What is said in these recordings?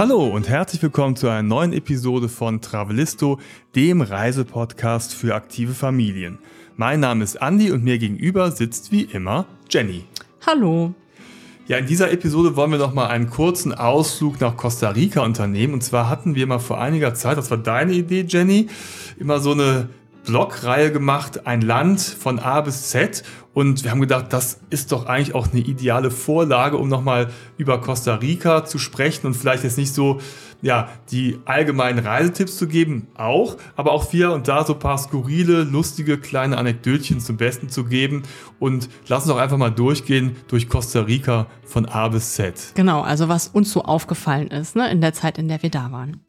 Hallo und herzlich willkommen zu einer neuen Episode von Travelisto, dem Reisepodcast für aktive Familien. Mein Name ist Andy und mir gegenüber sitzt wie immer Jenny. Hallo. Ja, in dieser Episode wollen wir noch mal einen kurzen Ausflug nach Costa Rica unternehmen. Und zwar hatten wir mal vor einiger Zeit, das war deine Idee, Jenny, immer so eine Blogreihe gemacht, ein Land von A bis Z. Und wir haben gedacht, das ist doch eigentlich auch eine ideale Vorlage, um nochmal über Costa Rica zu sprechen und vielleicht jetzt nicht so, ja, die allgemeinen Reisetipps zu geben, auch, aber auch hier und da so ein paar skurrile, lustige kleine Anekdötchen zum Besten zu geben. Und lass uns doch einfach mal durchgehen durch Costa Rica von A bis Z. Genau, also was uns so aufgefallen ist, ne, in der Zeit, in der wir da waren.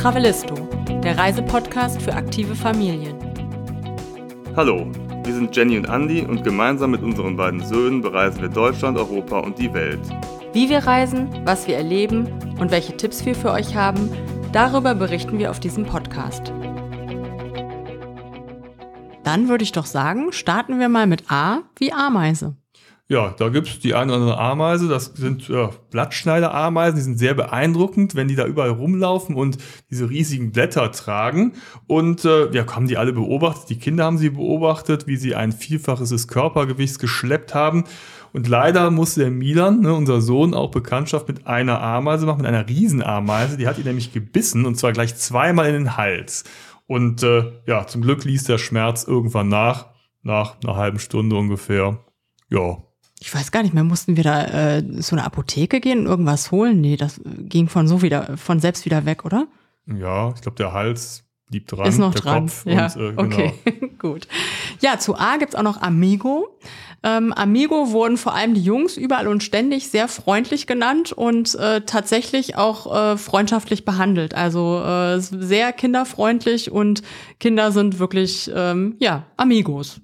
Travelisto, der Reisepodcast für aktive Familien. Hallo, wir sind Jenny und Andy und gemeinsam mit unseren beiden Söhnen bereisen wir Deutschland, Europa und die Welt. Wie wir reisen, was wir erleben und welche Tipps wir für euch haben, darüber berichten wir auf diesem Podcast. Dann würde ich doch sagen, starten wir mal mit A wie Ameise. Ja, da gibt's die eine oder andere Ameise. Das sind ja, Blattschneiderameisen, die sind sehr beeindruckend, wenn die da überall rumlaufen und diese riesigen Blätter tragen. Und äh, ja, haben die alle beobachtet. Die Kinder haben sie beobachtet, wie sie ein Vielfaches des Körpergewichts geschleppt haben. Und leider musste der Milan, ne, unser Sohn, auch Bekanntschaft mit einer Ameise machen, mit einer Riesenameise. Die hat ihn nämlich gebissen und zwar gleich zweimal in den Hals. Und äh, ja, zum Glück ließ der Schmerz irgendwann nach, nach einer halben Stunde ungefähr. Ja, ich weiß gar nicht mehr, mussten wir da äh, zu einer Apotheke gehen und irgendwas holen? Nee, das ging von so wieder, von selbst wieder weg, oder? Ja, ich glaube, der Hals blieb dran. Ist noch dran. Kopf ja, und, äh, genau. okay, gut. Ja, zu A gibt's auch noch Amigo. Ähm, Amigo wurden vor allem die Jungs überall und ständig sehr freundlich genannt und äh, tatsächlich auch äh, freundschaftlich behandelt. Also äh, sehr kinderfreundlich und Kinder sind wirklich, ähm, ja, Amigos.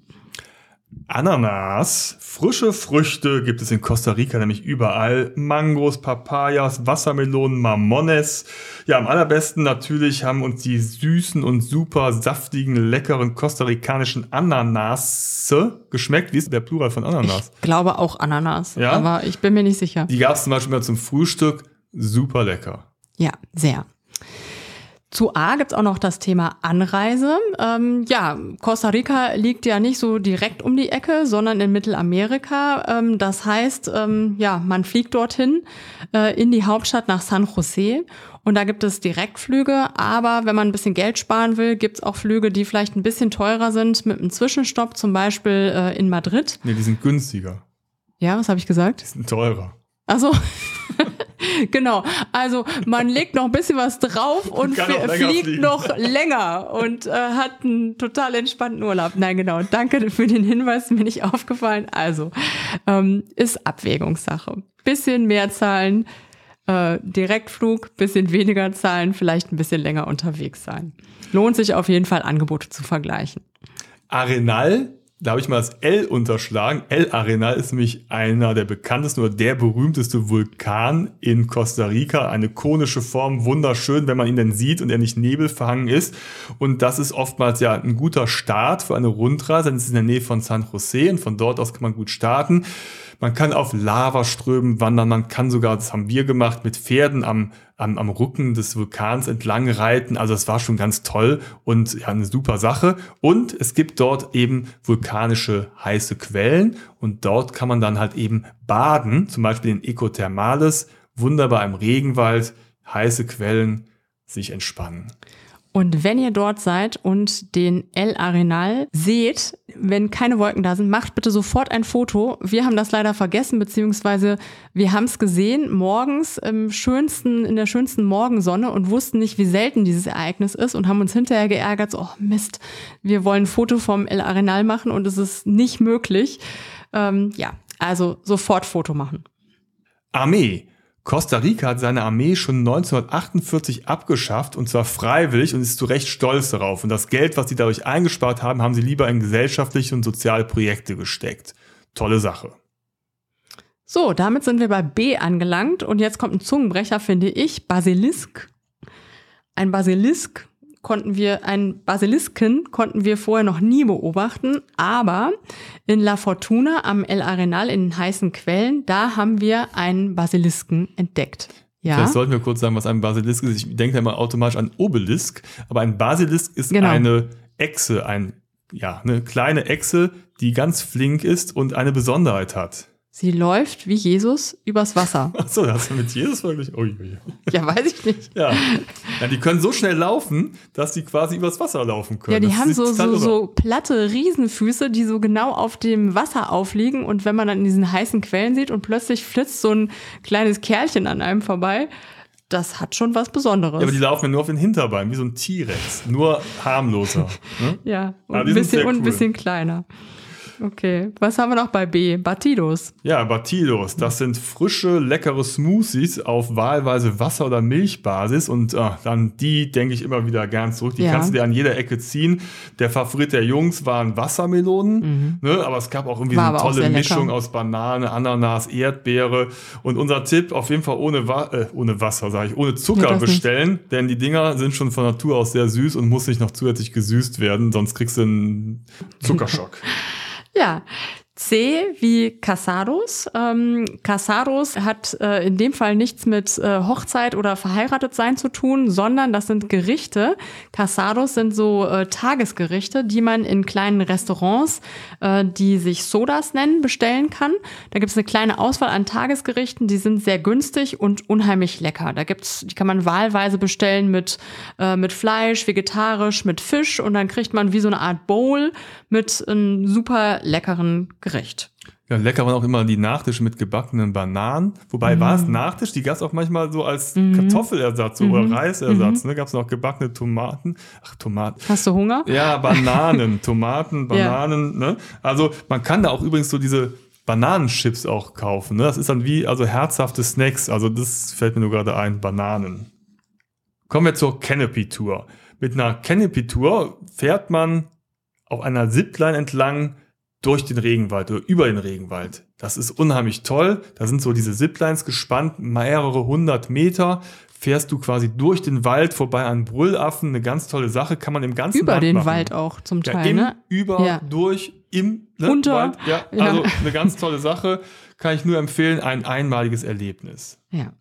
Ananas, frische Früchte gibt es in Costa Rica nämlich überall. Mangos, Papayas, Wassermelonen, Mamones. Ja, am allerbesten natürlich haben uns die süßen und super saftigen, leckeren kostarikanischen Ananasse geschmeckt. Wie ist der Plural von Ananas? Ich glaube auch Ananas, Ja? aber ich bin mir nicht sicher. Die gab es zum Beispiel mal zum Frühstück. Super lecker. Ja, sehr. Zu A gibt's auch noch das Thema Anreise. Ähm, ja, Costa Rica liegt ja nicht so direkt um die Ecke, sondern in Mittelamerika. Ähm, das heißt, ähm, ja, man fliegt dorthin äh, in die Hauptstadt nach San Jose. Und da gibt es Direktflüge, aber wenn man ein bisschen Geld sparen will, gibt's auch Flüge, die vielleicht ein bisschen teurer sind, mit einem Zwischenstopp, zum Beispiel äh, in Madrid. Nee, die sind günstiger. Ja, was habe ich gesagt? Die sind teurer. Also genau. Also man legt noch ein bisschen was drauf und fliegt fliegen. noch länger und äh, hat einen total entspannten Urlaub. Nein, genau. Danke für den Hinweis, mir nicht aufgefallen. Also ähm, ist Abwägungssache. Bisschen mehr zahlen, äh, Direktflug, bisschen weniger zahlen, vielleicht ein bisschen länger unterwegs sein. Lohnt sich auf jeden Fall, Angebote zu vergleichen. Arenal, da habe ich mal das L unterschlagen. El Arenal ist nämlich einer der bekanntesten oder der berühmteste Vulkan in Costa Rica. Eine konische Form, wunderschön, wenn man ihn denn sieht und er nicht nebelverhangen ist. Und das ist oftmals ja ein guter Start für eine Rundreise, denn es ist in der Nähe von San Jose und von dort aus kann man gut starten. Man kann auf Lavaströmen wandern, man kann sogar, das haben wir gemacht, mit Pferden am, am, am Rücken des Vulkans entlang reiten. Also das war schon ganz toll und ja, eine super Sache. Und es gibt dort eben vulkanische heiße Quellen und dort kann man dann halt eben baden, zum Beispiel in Ecothermales, wunderbar im Regenwald, heiße Quellen, sich entspannen. Und wenn ihr dort seid und den El Arenal seht, wenn keine Wolken da sind, macht bitte sofort ein Foto. Wir haben das leider vergessen, beziehungsweise wir haben es gesehen morgens im schönsten, in der schönsten Morgensonne und wussten nicht, wie selten dieses Ereignis ist und haben uns hinterher geärgert, so, oh Mist, wir wollen ein Foto vom El Arenal machen und es ist nicht möglich. Ähm, ja, also sofort Foto machen. Armee. Costa Rica hat seine Armee schon 1948 abgeschafft und zwar freiwillig und ist zu Recht stolz darauf. Und das Geld, was sie dadurch eingespart haben, haben sie lieber in gesellschaftliche und soziale Projekte gesteckt. Tolle Sache. So, damit sind wir bei B angelangt und jetzt kommt ein Zungenbrecher, finde ich. Basilisk. Ein Basilisk konnten wir, einen Basilisken konnten wir vorher noch nie beobachten, aber in La Fortuna am El Arenal in den heißen Quellen, da haben wir einen Basilisken entdeckt. Ja. Vielleicht sollten wir kurz sagen, was ein Basilisk ist. Ich denke immer automatisch an Obelisk, aber ein Basilisk ist Genau. eine Echse, ein, ja, eine kleine Echse, die ganz flink ist und eine Besonderheit hat. Sie läuft wie Jesus übers Wasser. Achso, das du mit Jesus wirklich. Ui, ui. Ja, weiß ich nicht. Ja. ja, die können so schnell laufen, dass die quasi übers Wasser laufen können. Ja, die Das haben ist so, so, so platte Riesenfüße, die so genau auf dem Wasser aufliegen. Und wenn man dann in diesen heißen Quellen sieht und plötzlich flitzt so ein kleines Kerlchen an einem vorbei, das hat schon was Besonderes. Ja, aber die laufen ja nur auf den Hinterbeinen, wie so ein T-Rex. Nur harmloser. Ne? Ja, und ein bisschen, sehr und ein cool. bisschen kleiner. Okay, was haben wir noch bei B? Batidos. Ja, Batidos, das sind frische, leckere Smoothies auf wahlweise Wasser- oder Milchbasis und ah, dann die denke ich immer wieder gern zurück. Die Ja. kannst du dir an jeder Ecke ziehen. Der Favorit der Jungs waren Wassermelonen, ne? aber es gab auch irgendwie Mhm. War so eine tolle. Mischung aus Banane, Ananas, Erdbeere und unser Tipp auf jeden Fall ohne, Wa äh, ohne Wasser, sage ich, ohne Nee, Zucker nicht. bestellen, denn die Dinger sind schon von Natur aus sehr süß und muss nicht noch zusätzlich gesüßt werden, sonst kriegst du einen Zuckerschock. Ja. C wie Casados. Ähm, Casados hat äh, in dem Fall nichts mit äh, Hochzeit oder verheiratet sein zu tun, sondern das sind Gerichte. Casados sind so äh, Tagesgerichte, die man in kleinen Restaurants, äh, die sich Sodas nennen, bestellen kann. Da gibt es eine kleine Auswahl an Tagesgerichten, die sind sehr günstig und unheimlich lecker. Da gibt's, die kann man wahlweise bestellen mit, äh, mit Fleisch, vegetarisch, mit Fisch und dann kriegt man wie so eine Art Bowl mit einem super leckeren Gericht. Ja, lecker waren auch immer die Nachtische mit gebackenen Bananen. Wobei war es Nachtisch, die gab es auch manchmal so als Kartoffelersatz so, oder Reisersatz. Ne? Gab es noch gebackene Tomaten. Ach, Tomaten. Hast du Hunger? Ja, Bananen, Tomaten, Bananen. Ne? Also man kann da auch übrigens so diese Bananenchips auch kaufen. Ne? Das ist dann wie also herzhafte Snacks. Also das fällt mir nur gerade ein, Bananen. Kommen wir zur Canopy Tour. Mit einer Canopy Tour fährt man auf einer Zipline entlang durch den Regenwald oder über den Regenwald. Das ist unheimlich toll. Da sind so diese Ziplines gespannt, mehrere hundert Meter. Fährst du quasi durch den Wald vorbei an Brüllaffen. Eine ganz tolle Sache. Kann man im ganzen Über Land den machen. Wald auch zum Ja, Teil, im, ne? über, Ja. durch, im ne, Unter. Wald. Ja, Ja. also eine ganz tolle Sache. Kann ich nur empfehlen. Ein einmaliges Erlebnis. Ja.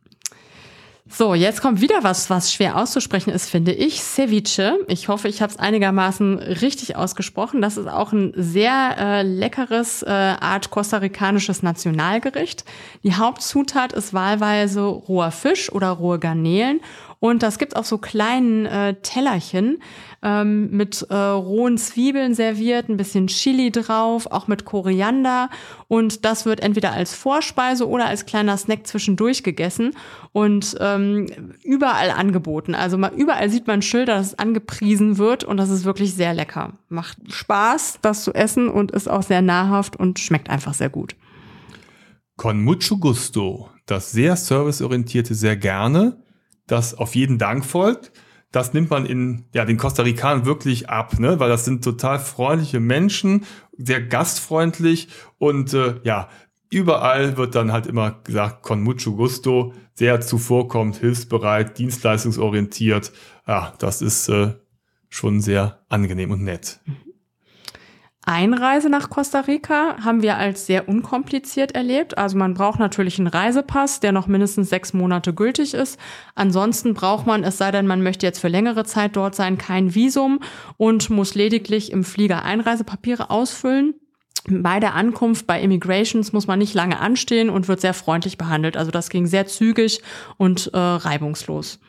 So, jetzt kommt wieder was, was schwer auszusprechen ist, finde ich. Ceviche. Ich hoffe, ich habe es einigermaßen richtig ausgesprochen. Das ist auch ein sehr äh, leckeres äh, Art kostarikanisches Nationalgericht. Die Hauptzutat ist wahlweise roher Fisch oder rohe Garnelen. Und das gibt auf so kleinen äh, Tellerchen ähm, mit äh, rohen Zwiebeln serviert, ein bisschen Chili drauf, auch mit Koriander. Und das wird entweder als Vorspeise oder als kleiner Snack zwischendurch gegessen und ähm, überall angeboten. Also mal, überall sieht man Schilder, dass es angepriesen wird und das ist wirklich sehr lecker. Macht Spaß, das zu essen und ist auch sehr nahrhaft und schmeckt einfach sehr gut. Con mucho gusto. Das sehr serviceorientierte sehr gerne, das auf jeden Dank folgt. Das nimmt man in ja, den Costa Ricanern wirklich ab, ne? weil das sind total freundliche Menschen, sehr gastfreundlich und äh, ja, überall wird dann halt immer gesagt, con mucho gusto, sehr zuvorkommend, hilfsbereit, dienstleistungsorientiert. Ja, das ist äh, schon sehr angenehm und nett. Einreise nach Costa Rica haben wir als sehr unkompliziert erlebt. Also man braucht natürlich einen Reisepass, der noch mindestens sechs Monate gültig ist. Ansonsten braucht man, es sei denn, man möchte jetzt für längere Zeit dort sein, kein Visum und muss lediglich im Flieger Einreisepapiere ausfüllen. Bei der Ankunft bei Immigrations muss man nicht lange anstehen und wird sehr freundlich behandelt. Also das ging sehr zügig und äh, reibungslos.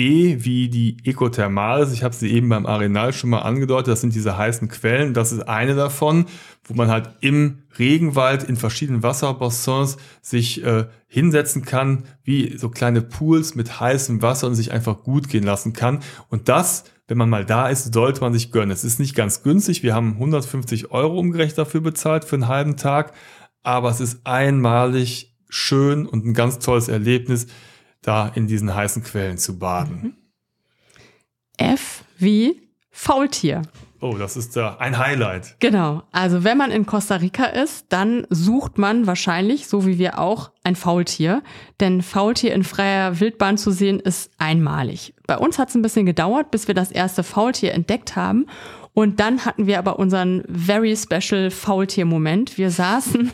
E wie die Ekothermales. Ich habe sie eben beim Arenal schon mal angedeutet. Das sind diese heißen Quellen. Das ist eine davon, wo man halt im Regenwald in verschiedenen Wasserbassins sich äh, hinsetzen kann, wie so kleine Pools mit heißem Wasser und sich einfach gut gehen lassen kann. Und das, wenn man mal da ist, sollte man sich gönnen. Es ist nicht ganz günstig. Wir haben 150 Euro umgerechnet dafür bezahlt für einen halben Tag. Aber es ist einmalig schön und ein ganz tolles Erlebnis da in diesen heißen Quellen zu baden. F wie Faultier. Oh, das ist da ein Highlight. Genau. Also wenn man in Costa Rica ist, dann sucht man wahrscheinlich, so wie wir auch, ein Faultier. Denn Faultier in freier Wildbahn zu sehen, ist einmalig. Bei uns hat es ein bisschen gedauert, bis wir das erste Faultier entdeckt haben. Und dann hatten wir aber unseren very special Faultier-Moment. Wir saßen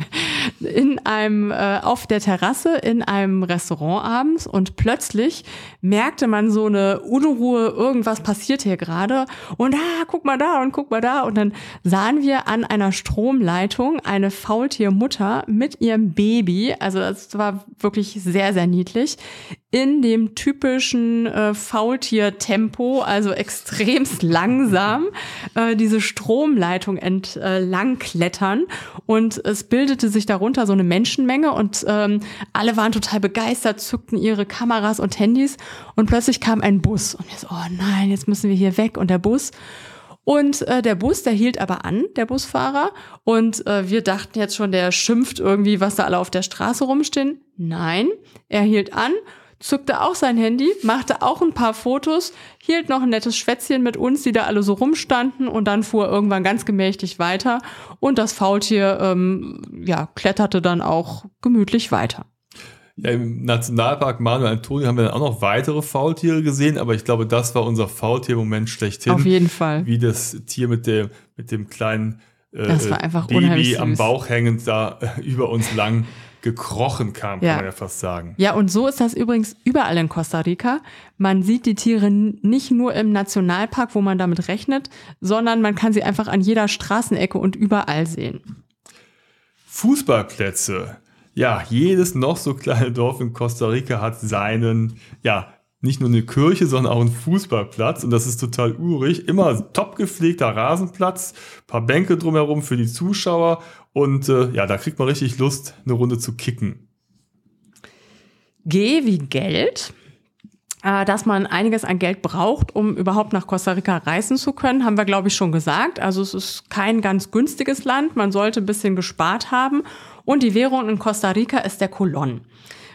in einem, äh, auf der Terrasse in einem Restaurant abends und plötzlich merkte man so eine Unruhe, irgendwas passiert hier gerade. Und ah, guck mal da und guck mal da. Und dann sahen wir an einer Stromleitung eine Faultiermutter mit ihrem Baby. Also das war wirklich sehr, sehr niedlich in dem typischen äh, Faultier-Tempo, also extremst langsam, äh, diese Stromleitung entlang klettern. Und es bildete sich darunter so eine Menschenmenge und ähm, alle waren total begeistert, zückten ihre Kameras und Handys und plötzlich kam ein Bus. Und wir so, oh nein, jetzt müssen wir hier weg. Und der Bus und äh, der Bus, der hielt aber an, der Busfahrer. Und äh, wir dachten jetzt schon, der schimpft irgendwie, was da alle auf der Straße rumstehen. Nein, er hielt an zückte auch sein Handy, machte auch ein paar Fotos, hielt noch ein nettes Schwätzchen mit uns, die da alle so rumstanden und dann fuhr irgendwann ganz gemächlich weiter und das Faultier ähm, ja, kletterte dann auch gemütlich weiter. Ja, Im Nationalpark Manuel Antonio haben wir dann auch noch weitere Faultiere gesehen, aber ich glaube, das war unser Faultier-Moment schlechthin. Auf jeden Fall. Wie das Tier mit dem, mit dem kleinen äh, das war einfach Baby am Bauch hängend da äh, über uns lang gekrochen kam, kann man ja fast sagen. Ja, und so ist das übrigens überall in Costa Rica. Man sieht die Tiere nicht nur im Nationalpark, wo man damit rechnet, sondern man kann sie einfach an jeder Straßenecke und überall sehen. Fußballplätze. Ja, jedes noch so kleine Dorf in Costa Rica hat seinen, ja, nicht nur eine Kirche, sondern auch einen Fußballplatz. Und das ist total urig. Immer top gepflegter Rasenplatz, paar Bänke drumherum für die Zuschauer und äh, ja, da kriegt man richtig Lust, eine Runde zu kicken. G wie Geld. Äh, dass man einiges an Geld braucht, um überhaupt nach Costa Rica reisen zu können, haben wir, glaube ich, schon gesagt. Also es ist kein ganz günstiges Land. Man sollte ein bisschen gespart haben. Und die Währung in Costa Rica ist der Colon.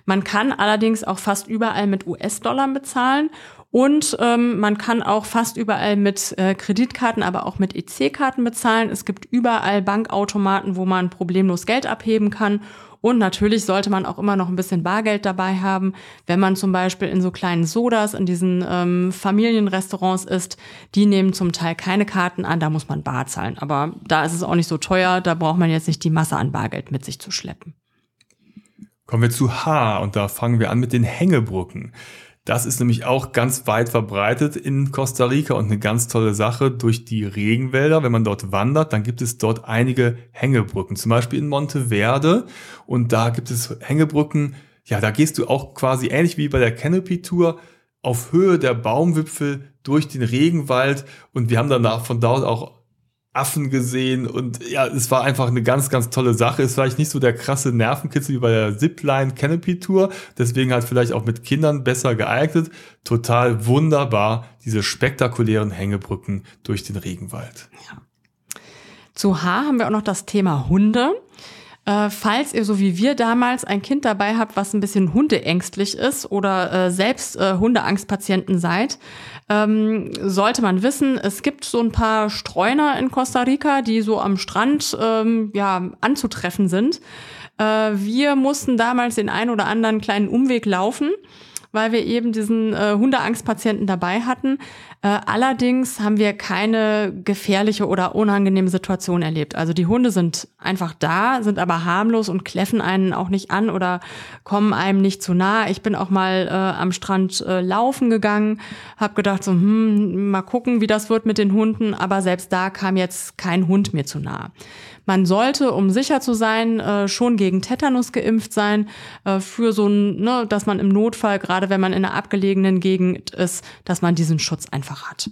Man kann allerdings auch fast überall mit US-Dollar bezahlen und ähm, man kann auch fast überall mit äh, Kreditkarten, aber auch mit EC-Karten bezahlen. Es gibt überall Bankautomaten, wo man problemlos Geld abheben kann. Und natürlich sollte man auch immer noch ein bisschen Bargeld dabei haben, wenn man zum Beispiel in so kleinen Sodas, in diesen ähm, Familienrestaurants ist. Die nehmen zum Teil keine Karten an, da muss man bar zahlen. Aber da ist es auch nicht so teuer, da braucht man jetzt nicht die Masse an Bargeld mit sich zu schleppen. Kommen wir zu H und da fangen wir an mit den Hängebrücken. Das ist nämlich auch ganz weit verbreitet in Costa Rica und eine ganz tolle Sache durch die Regenwälder. Wenn man dort wandert, dann gibt es dort einige Hängebrücken, zum Beispiel in Monteverde. Und da gibt es Hängebrücken, ja, da gehst du auch quasi ähnlich wie bei der Canopy Tour auf Höhe der Baumwipfel durch den Regenwald. Und wir haben danach von dort auch Affen gesehen und ja, es war einfach eine ganz, ganz tolle Sache. Es war vielleicht nicht so der krasse Nervenkitzel wie bei der Zipline Canopy Tour, deswegen halt vielleicht auch mit Kindern besser geeignet. Total wunderbar, diese spektakulären Hängebrücken durch den Regenwald. Ja. Zu H haben wir auch noch das Thema Hunde. Äh, falls ihr so wie wir damals ein Kind dabei habt, was ein bisschen hundeängstlich ist oder äh, selbst äh, Hundeangstpatienten seid, ähm, sollte man wissen, es gibt so ein paar Streuner in Costa Rica, die so am Strand ähm, ja anzutreffen sind. Äh, wir mussten damals den einen oder anderen kleinen Umweg laufen weil wir eben diesen äh, Hundeangstpatienten dabei hatten. Äh, allerdings haben wir keine gefährliche oder unangenehme Situation erlebt. Also die Hunde sind einfach da, sind aber harmlos und kläffen einen auch nicht an oder kommen einem nicht zu nah. Ich bin auch mal äh, am Strand äh, laufen gegangen, habe gedacht so, hm, mal gucken, wie das wird mit den Hunden, aber selbst da kam jetzt kein Hund mir zu nah. Man sollte, um sicher zu sein, äh, schon gegen Tetanus geimpft sein, äh, für so ein, ne, dass man im Notfall, gerade wenn man in einer abgelegenen Gegend ist, dass man diesen Schutz einfach hat.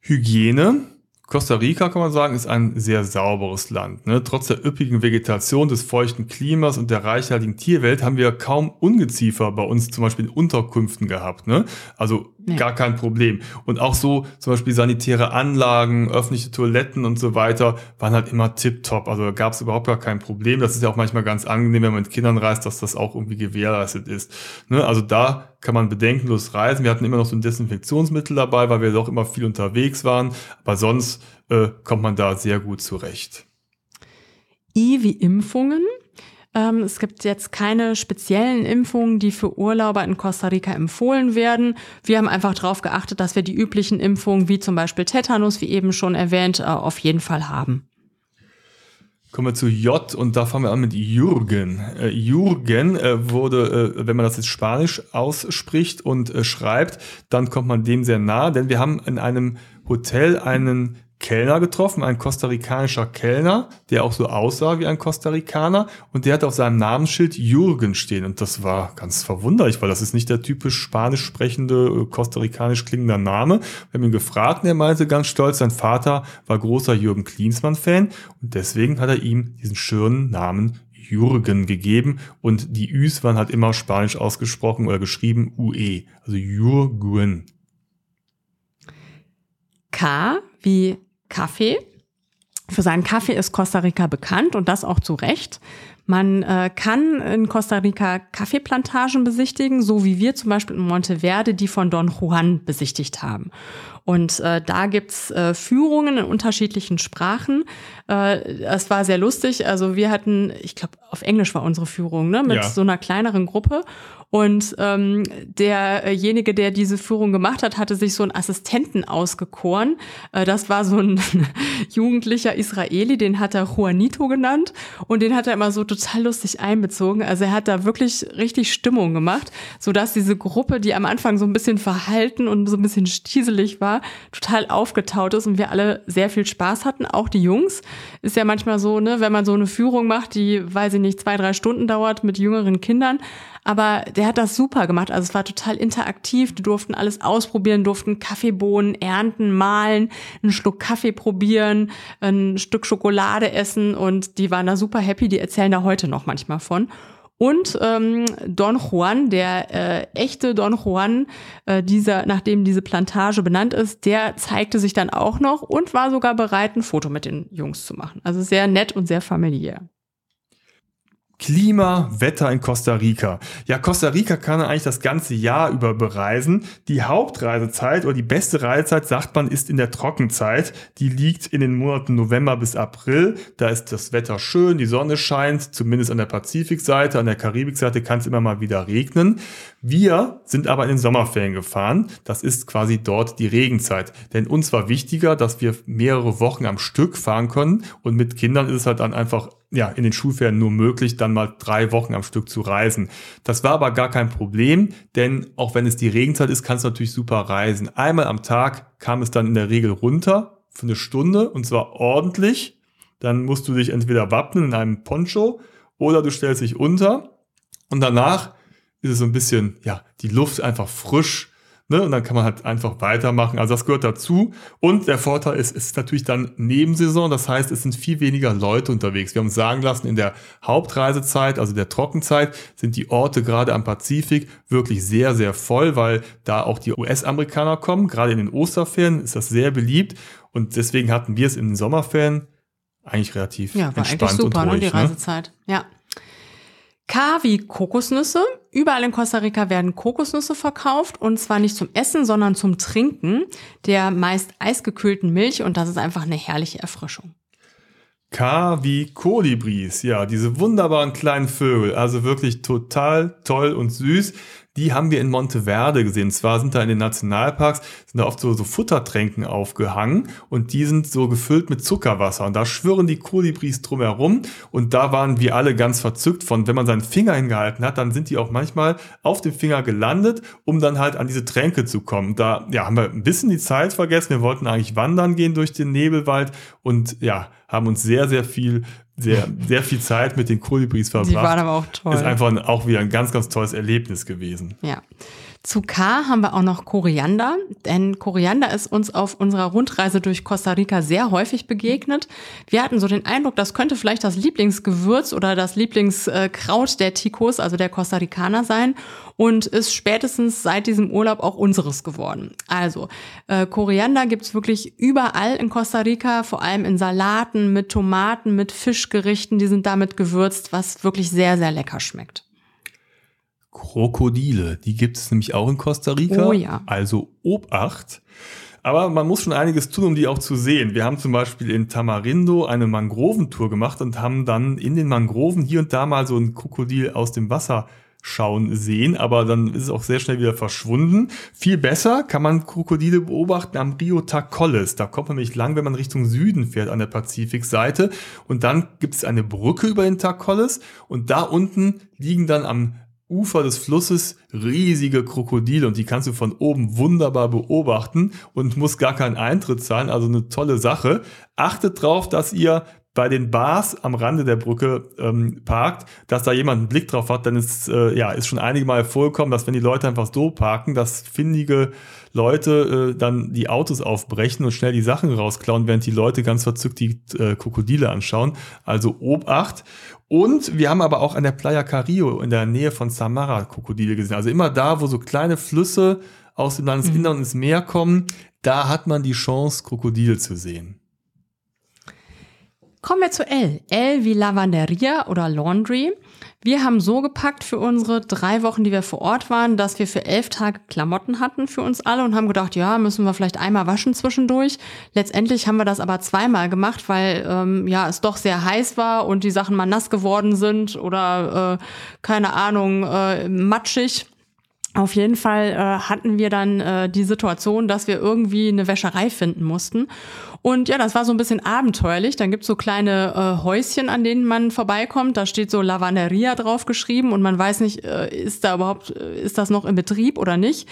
Hygiene Costa Rica, kann man sagen, ist ein sehr sauberes Land. Ne? Trotz der üppigen Vegetation, des feuchten Klimas und der reichhaltigen Tierwelt haben wir kaum Ungeziefer bei uns zum Beispiel in Unterkünften gehabt. Ne? Also nee. gar kein Problem. Und auch so zum Beispiel sanitäre Anlagen, öffentliche Toiletten und so weiter waren halt immer tipptopp. Also da gab es überhaupt gar kein Problem. Das ist ja auch manchmal ganz angenehm, wenn man mit Kindern reist, dass das auch irgendwie gewährleistet ist. Ne? Also da kann man bedenkenlos reisen. Wir hatten immer noch so ein Desinfektionsmittel dabei, weil wir doch immer viel unterwegs waren. Aber sonst äh, kommt man da sehr gut zurecht. I wie Impfungen. Ähm, es gibt jetzt keine speziellen Impfungen, die für Urlauber in Costa Rica empfohlen werden. Wir haben einfach darauf geachtet, dass wir die üblichen Impfungen, wie zum Beispiel Tetanus, wie eben schon erwähnt, äh, auf jeden Fall haben. Kommen wir zu J und da fangen wir an mit Jürgen. Äh, Jürgen äh, wurde, äh, wenn man das jetzt Spanisch ausspricht und äh, schreibt, dann kommt man dem sehr nah, denn wir haben in einem Hotel einen Kellner getroffen, ein kostarikanischer Kellner, der auch so aussah wie ein Kostarikaner und der hat auf seinem Namensschild Jürgen stehen und das war ganz verwunderlich, weil das ist nicht der typisch spanisch sprechende, äh, kostarikanisch klingender Name. Wir haben ihn gefragt und er meinte ganz stolz, sein Vater war großer Jürgen Klinsmann-Fan und deswegen hat er ihm diesen schönen Namen Jürgen gegeben und die Üs waren halt immer spanisch ausgesprochen oder geschrieben UE, also Jürgen. K wie Kaffee. Für seinen Kaffee ist Costa Rica bekannt und das auch zu Recht. Man äh, kann in Costa Rica Kaffeeplantagen besichtigen, so wie wir zum Beispiel in Monteverde die von Don Juan besichtigt haben. Und äh, da gibt's äh, Führungen in unterschiedlichen Sprachen. Äh, es war sehr lustig. Also wir hatten, ich glaube, auf Englisch war unsere Führung, ne, mit ja. so einer kleineren Gruppe. Und ähm, derjenige, der diese Führung gemacht hat, hatte sich so einen Assistenten ausgekoren. Äh, das war so ein jugendlicher Israeli, den hat er Juanito genannt. Und den hat er immer so total lustig einbezogen. Also er hat da wirklich richtig Stimmung gemacht, sodass diese Gruppe, die am Anfang so ein bisschen verhalten und so ein bisschen stieselig war, total aufgetaut ist und wir alle sehr viel Spaß hatten. Auch die Jungs. Ist ja manchmal so, ne, wenn man so eine Führung macht, die, weiß ich nicht, zwei, drei Stunden dauert mit jüngeren Kindern aber der hat das super gemacht. Also es war total interaktiv. Die durften alles ausprobieren, durften Kaffeebohnen ernten, mahlen, einen Schluck Kaffee probieren, ein Stück Schokolade essen und die waren da super happy. Die erzählen da heute noch manchmal von. Und ähm, Don Juan, der äh, echte Don Juan, äh, dieser, nachdem diese Plantage benannt ist, der zeigte sich dann auch noch und war sogar bereit, ein Foto mit den Jungs zu machen. Also sehr nett und sehr familiär. Klima, Wetter in Costa Rica. Ja, Costa Rica kann man eigentlich das ganze Jahr über bereisen. Die Hauptreisezeit oder die beste Reisezeit, sagt man, ist in der Trockenzeit. Die liegt in den Monaten November bis April. Da ist das Wetter schön, die Sonne scheint, zumindest an der Pazifikseite. An der Karibikseite kann es immer mal wieder regnen. Wir sind aber in den Sommerferien gefahren. Das ist quasi dort die Regenzeit. Denn uns war wichtiger, dass wir mehrere Wochen am Stück fahren können. Und mit Kindern ist es halt dann einfach ja, in den Schulferien nur möglich, dann mal drei Wochen am Stück zu reisen. Das war aber gar kein Problem, denn auch wenn es die Regenzeit ist, kannst du natürlich super reisen. Einmal am Tag kam es dann in der Regel runter für eine Stunde und zwar ordentlich. Dann musst du dich entweder wappnen in einem Poncho oder du stellst dich unter und danach ist es so ein bisschen, ja, die Luft einfach frisch Ne? Und dann kann man halt einfach weitermachen. Also das gehört dazu. Und der Vorteil ist, es ist natürlich dann Nebensaison. Das heißt, es sind viel weniger Leute unterwegs. Wir haben uns sagen lassen, in der Hauptreisezeit, also der Trockenzeit, sind die Orte gerade am Pazifik wirklich sehr, sehr voll, weil da auch die US-Amerikaner kommen. Gerade in den Osterferien ist das sehr beliebt. Und deswegen hatten wir es in den Sommerferien eigentlich relativ ja, war entspannt eigentlich super, und ruhig, ne, die Reisezeit. Ne? Ja. K wie Kokosnüsse. Überall in Costa Rica werden Kokosnüsse verkauft und zwar nicht zum Essen, sondern zum Trinken der meist eisgekühlten Milch und das ist einfach eine herrliche Erfrischung. K wie Kolibris, ja, diese wunderbaren kleinen Vögel, also wirklich total toll und süß die haben wir in Monteverde gesehen. Und zwar sind da in den Nationalparks, sind da oft so, so Futtertränken aufgehangen und die sind so gefüllt mit Zuckerwasser. Und da schwirren die Kolibris drumherum und da waren wir alle ganz verzückt von, wenn man seinen Finger hingehalten hat, dann sind die auch manchmal auf dem Finger gelandet, um dann halt an diese Tränke zu kommen. Da ja, haben wir ein bisschen die Zeit vergessen. Wir wollten eigentlich wandern gehen durch den Nebelwald und ja, haben uns sehr, sehr viel sehr, sehr viel Zeit mit den Kolibris verbracht. Die waren aber auch toll. Ist einfach auch wieder ein ganz, ganz tolles Erlebnis gewesen. Ja. Zu K haben wir auch noch Koriander, denn Koriander ist uns auf unserer Rundreise durch Costa Rica sehr häufig begegnet. Wir hatten so den Eindruck, das könnte vielleicht das Lieblingsgewürz oder das Lieblingskraut der Ticos, also der Costa Ricaner sein und ist spätestens seit diesem Urlaub auch unseres geworden. Also äh, Koriander gibt's wirklich überall in Costa Rica, vor allem in Salaten mit Tomaten, mit Fischgerichten, die sind damit gewürzt, was wirklich sehr, sehr lecker schmeckt. Krokodile, die gibt es nämlich auch in Costa Rica. Oh ja. Also Obacht. Aber man muss schon einiges tun, um die auch zu sehen. Wir haben zum Beispiel in Tamarindo eine Mangroventour gemacht und haben dann in den Mangroven hier und da mal so ein Krokodil aus dem Wasser schauen sehen, aber dann ist es auch sehr schnell wieder verschwunden. Viel besser kann man Krokodile beobachten am Rio Tacoles. Da kommt man nämlich lang, wenn man Richtung Süden fährt an der Pazifikseite. Und dann gibt es eine Brücke über den Tacoles und da unten liegen dann am Ufer des Flusses riesige Krokodile und die kannst du von oben wunderbar beobachten und musst gar keinen Eintritt zahlen, also eine tolle Sache. Achtet drauf, dass ihr bei den Bars am Rande der Brücke ähm, parkt, dass da jemand einen Blick drauf hat, denn es äh, ja, ist schon einige Mal vorgekommen, dass wenn die Leute einfach so parken, dass findige Leute äh, dann die Autos aufbrechen und schnell die Sachen rausklauen, während die Leute ganz verzückt die äh, Krokodile anschauen. Also Obacht. Und wir haben aber auch an der Playa Carillo in der Nähe von Samara Krokodile gesehen. Also immer da, wo so kleine Flüsse aus dem Landesinneren mhm. ins Meer kommen, da hat man die Chance, Krokodile zu sehen. Kommen wir zu L. L wie Lavanderia oder Laundry. Wir haben so gepackt für unsere drei Wochen, die wir vor Ort waren, dass wir für elf Tage Klamotten hatten für uns alle und haben gedacht, ja, müssen wir vielleicht einmal waschen zwischendurch. Letztendlich haben wir das aber zweimal gemacht, weil ähm, ja es doch sehr heiß war und die Sachen mal nass geworden sind oder äh, keine Ahnung äh, matschig. Auf jeden Fall äh, hatten wir dann äh, die Situation, dass wir irgendwie eine Wäscherei finden mussten. Und ja, das war so ein bisschen abenteuerlich. Dann gibt's so kleine äh, Häuschen, an denen man vorbeikommt. Da steht so Lavanderia drauf geschrieben und man weiß nicht, äh, ist da überhaupt, äh, ist das noch in Betrieb oder nicht.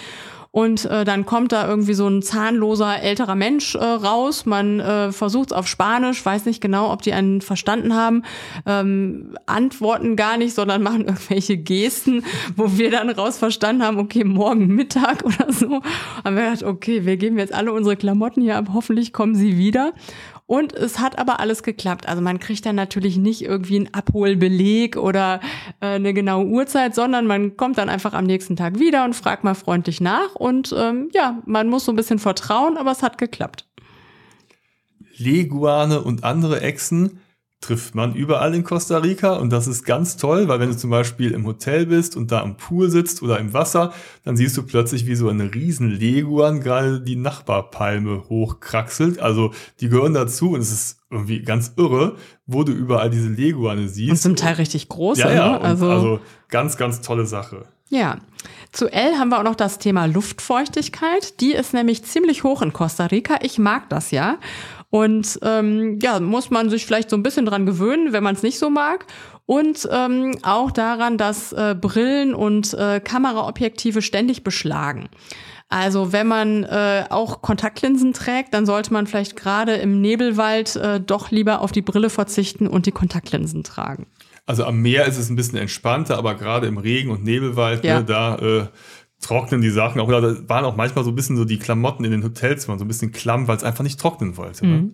Und äh, dann kommt da irgendwie so ein zahnloser älterer Mensch äh, raus. Man äh, versucht es auf Spanisch, weiß nicht genau, ob die einen verstanden haben, ähm, antworten gar nicht, sondern machen irgendwelche Gesten, wo wir dann raus verstanden haben, okay, morgen Mittag oder so. Haben wir gedacht, okay, wir geben jetzt alle unsere Klamotten hier ab, hoffentlich kommen sie wieder. Und es hat aber alles geklappt. Also man kriegt dann natürlich nicht irgendwie einen Abholbeleg oder äh, eine genaue Uhrzeit, sondern man kommt dann einfach am nächsten Tag wieder und fragt mal freundlich nach. Und ähm, ja, man muss so ein bisschen vertrauen, aber es hat geklappt. Leguane und andere Echsen trifft man überall in Costa Rica und das ist ganz toll, weil wenn du zum Beispiel im Hotel bist und da am Pool sitzt oder im Wasser, dann siehst du plötzlich, wie so eine riesen Leguan gerade die Nachbarpalme hochkraxelt. Also die gehören dazu und es ist irgendwie ganz irre, wo du überall diese Leguane siehst. Und zum Teil richtig große. Ja, ja, ne? also, also ganz, ganz tolle Sache. Ja, zu L haben wir auch noch das Thema Luftfeuchtigkeit. Die ist nämlich ziemlich hoch in Costa Rica. Ich mag das ja. Und ähm, ja, muss man sich vielleicht so ein bisschen dran gewöhnen, wenn man es nicht so mag. Und ähm, auch daran, dass äh, Brillen und äh, Kameraobjektive ständig beschlagen. Also wenn man äh, auch Kontaktlinsen trägt, dann sollte man vielleicht gerade im Nebelwald äh, doch lieber auf die Brille verzichten und die Kontaktlinsen tragen. Also am Meer ist es ein bisschen entspannter, aber gerade im Regen- und Nebelwald, ja. ne, da äh, trocknen die Sachen auch. Da waren auch manchmal so ein bisschen so die Klamotten in den Hotels, waren so ein bisschen klamm, weil es einfach nicht trocknen wollte. Ne? Mhm. Ne?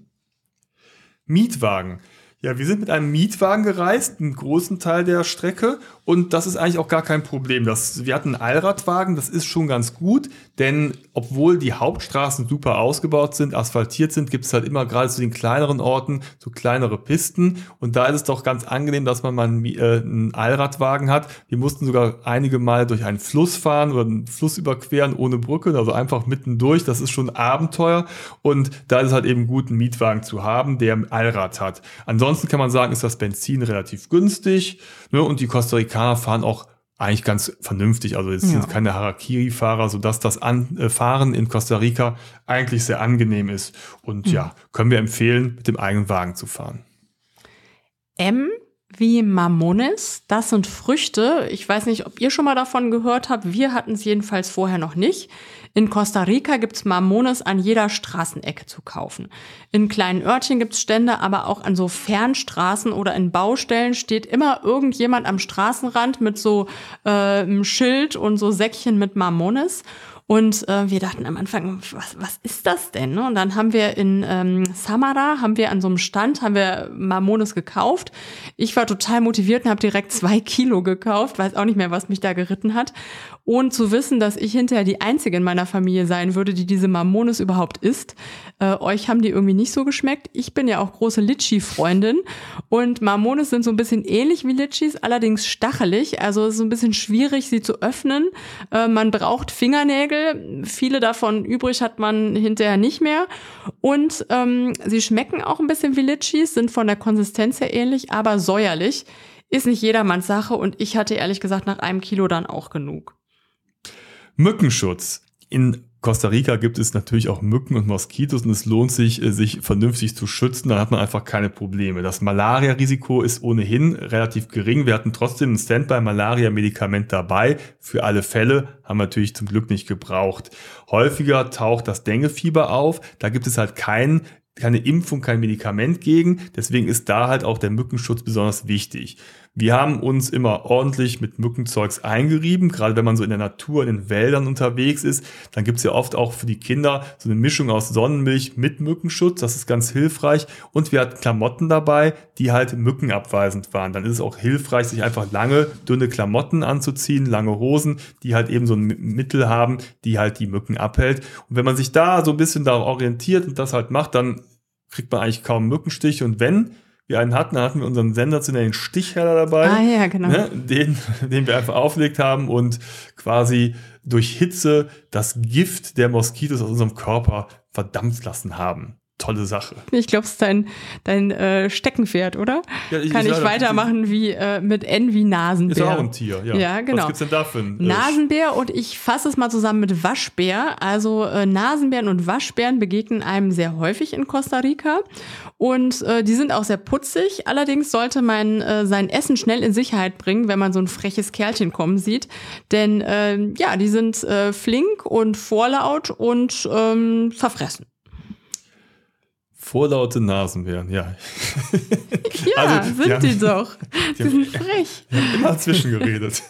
Mietwagen. Ja, wir sind mit einem Mietwagen gereist, einen großen Teil der Strecke. Und das ist eigentlich auch gar kein Problem. Das, wir hatten einen Allradwagen, das ist schon ganz gut, denn obwohl die Hauptstraßen super ausgebaut sind, asphaltiert sind, gibt es halt immer gerade zu den kleineren Orten so kleinere Pisten. Und da ist es doch ganz angenehm, dass man mal einen, äh, einen Allradwagen hat. Wir mussten sogar einige Mal durch einen Fluss fahren oder einen Fluss überqueren ohne Brücke, also einfach mittendurch. Das ist schon Abenteuer. Und da ist es halt eben gut, einen Mietwagen zu haben, der Allrad hat. Ansonsten kann man sagen, ist das Benzin relativ günstig. Ne? Und die Costa Ricaner fahren auch eigentlich ganz vernünftig. Also es ja. sind keine Harakiri-Fahrer, sodass das An äh, Fahren in Costa Rica eigentlich sehr angenehm ist. Und mhm. ja, können wir empfehlen, mit dem eigenen Wagen zu fahren. M wie Mamones. Das sind Früchte. Ich weiß nicht, ob ihr schon mal davon gehört habt. Wir hatten es jedenfalls vorher noch nicht. In Costa Rica gibt's Mamones an jeder Straßenecke zu kaufen. In kleinen Örtchen gibt's Stände, aber auch an so Fernstraßen oder in Baustellen steht immer irgendjemand am Straßenrand mit so äh, einem Schild und so Säckchen mit Mamones. Und äh, wir dachten am Anfang, was, was ist das denn? Ne? Und dann haben wir in ähm, Samara, haben wir an so einem Stand, haben wir Mamones gekauft. Ich war total motiviert und habe direkt zwei Kilo gekauft, weiß auch nicht mehr, was mich da geritten hat. Und zu wissen, dass ich hinterher die Einzige in meiner Familie sein würde, die diese Mamones überhaupt isst. Äh, euch haben die irgendwie nicht so geschmeckt. Ich bin ja auch große Litschi-Freundin. Und Mamones sind so ein bisschen ähnlich wie Litschis, allerdings stachelig. Also es ist so ein bisschen schwierig, sie zu öffnen. Äh, man braucht Fingernägel. Viele davon übrig hat man hinterher nicht mehr. Und ähm, sie schmecken auch ein bisschen wie Litschis, sind von der Konsistenz her ähnlich, aber säuerlich. Ist nicht jedermanns Sache und ich hatte ehrlich gesagt nach einem Kilo dann auch genug. Mückenschutz. In Costa Rica gibt es natürlich auch Mücken und Moskitos und es lohnt sich, äh, sich vernünftig zu schützen. Dann hat man einfach keine Probleme. Das Malaria-Risiko ist ohnehin relativ gering. Wir hatten trotzdem ein Standby-Malaria-Medikament dabei. Für alle Fälle haben wir natürlich zum Glück nicht gebraucht. Häufiger taucht das Dengefieber auf. Da gibt es halt kein keine Impfung, kein Medikament gegen. Deswegen ist da halt auch der Mückenschutz besonders wichtig. Wir haben uns immer ordentlich mit Mückenzeugs eingerieben, gerade wenn man so in der Natur, in den Wäldern unterwegs ist. Dann gibt's ja oft auch für die Kinder so eine Mischung aus Sonnenmilch mit Mückenschutz. Das ist ganz hilfreich. Und wir hatten Klamotten dabei, die halt mückenabweisend waren. Dann ist es auch hilfreich, sich einfach lange, dünne Klamotten anzuziehen, lange Hosen, die halt eben so ein Mittel haben, die halt die Mücken abhält. Und wenn man sich da so ein bisschen darauf orientiert und das halt macht, dann kriegt man eigentlich kaum Mückenstich. Und wenn wir einen hatten, dann hatten wir unseren sensationellen Stichheller dabei, ah, ja, genau. ne, den, den wir einfach aufgelegt haben und quasi durch Hitze das Gift der Moskitos aus unserem Körper verdampft lassen haben tolle Sache. Ich glaube, es ist dein, dein äh, Steckenpferd, oder? Ja, ich, Kann ich, ich weitermachen wie äh, mit N wie Nasenbär. Ist auch ein Tier, ja. Ja, genau. Was gibt's denn da für ein, äh, Nasenbär und ich fasse es mal zusammen mit Waschbär. Also äh, Nasenbären und Waschbären begegnen einem sehr häufig in Costa Rica und äh, die sind auch sehr putzig. Allerdings sollte man äh, sein Essen schnell in Sicherheit bringen, wenn man so ein freches Kerlchen kommen sieht. Denn äh, ja, die sind flink und vorlaut und ähm, verfressen. Vorlaute Nasenbären, ja. ja, also, sind die, haben, die doch. Die, die sind frech. Die haben immer zwischengeredet.